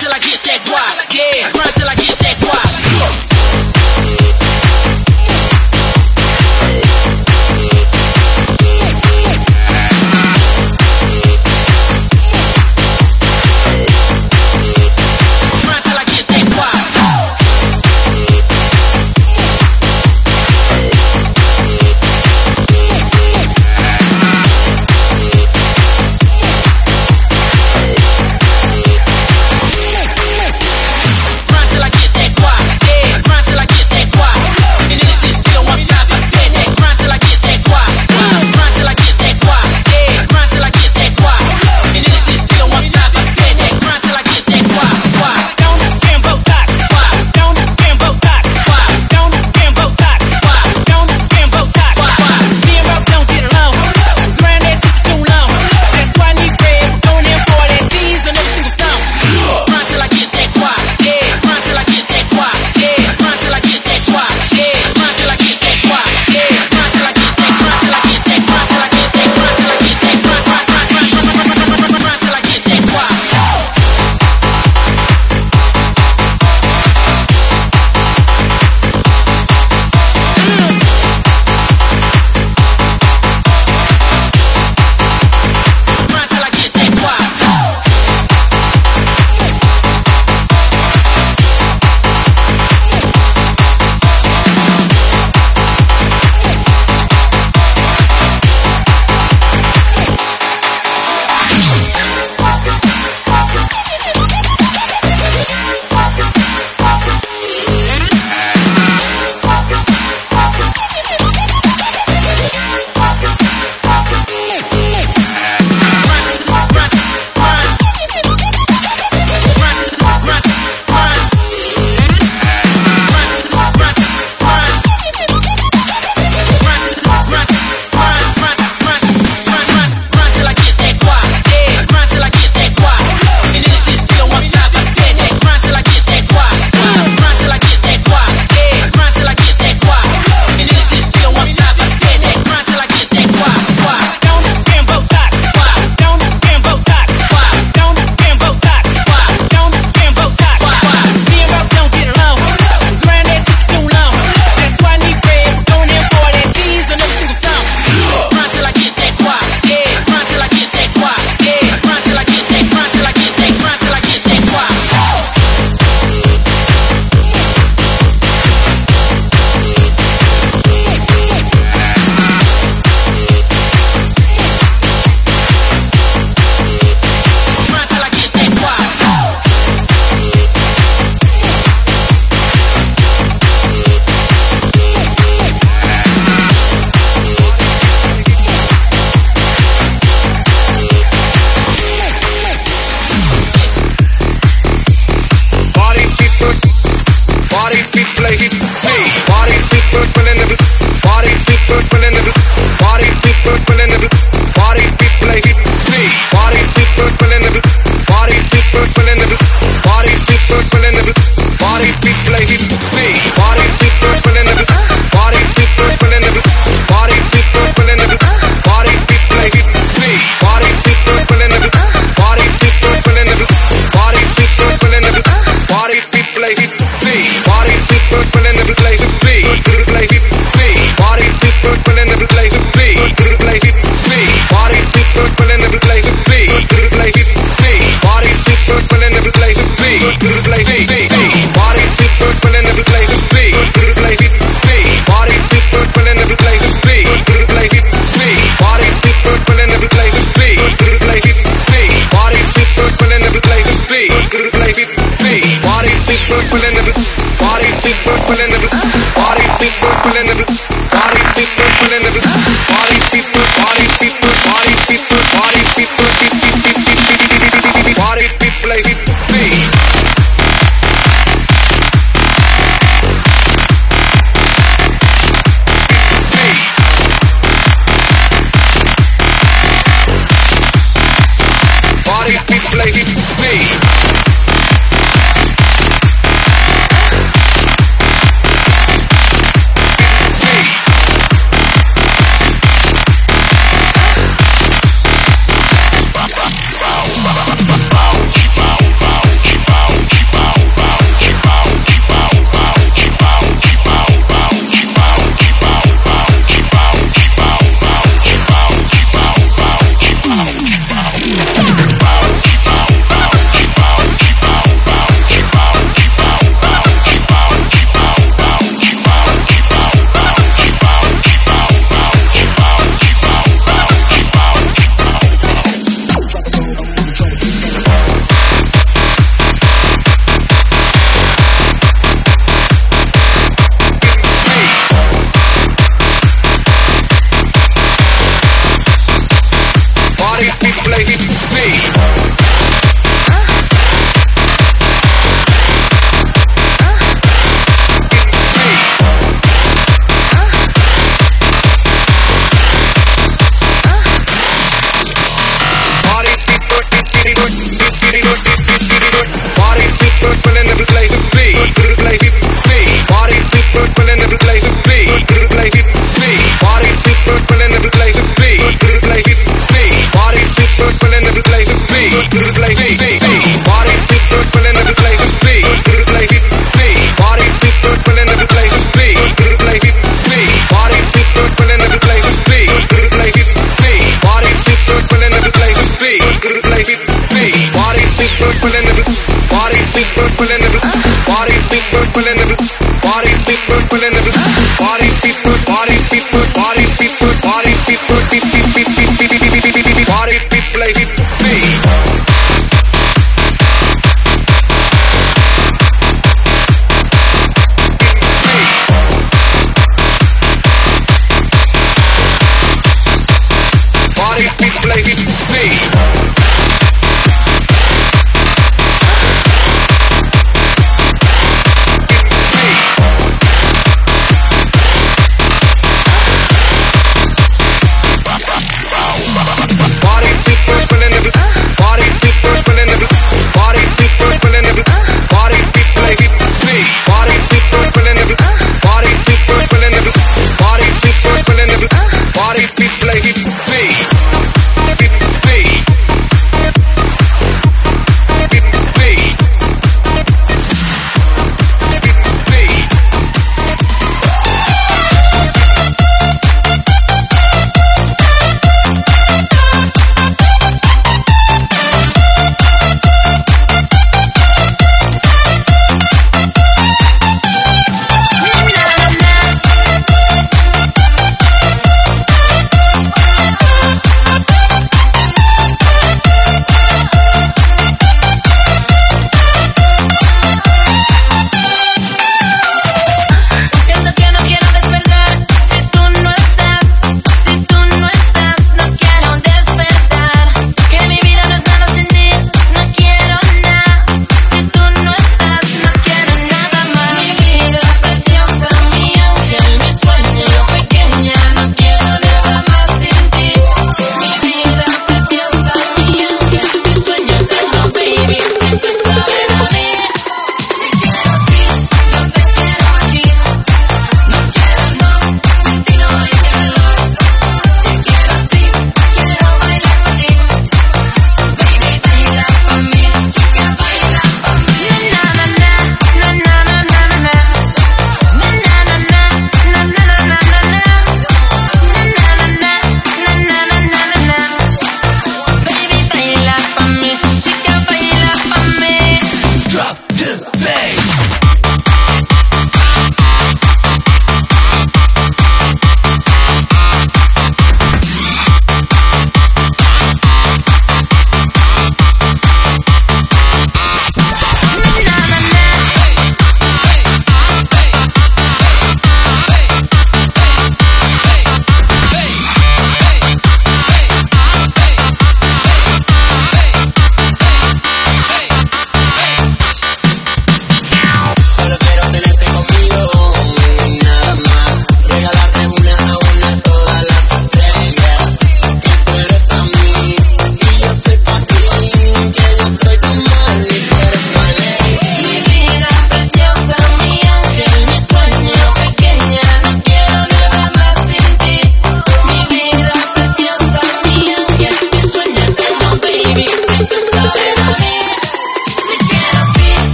till I get that guap. Yeah, grind till I get that guap.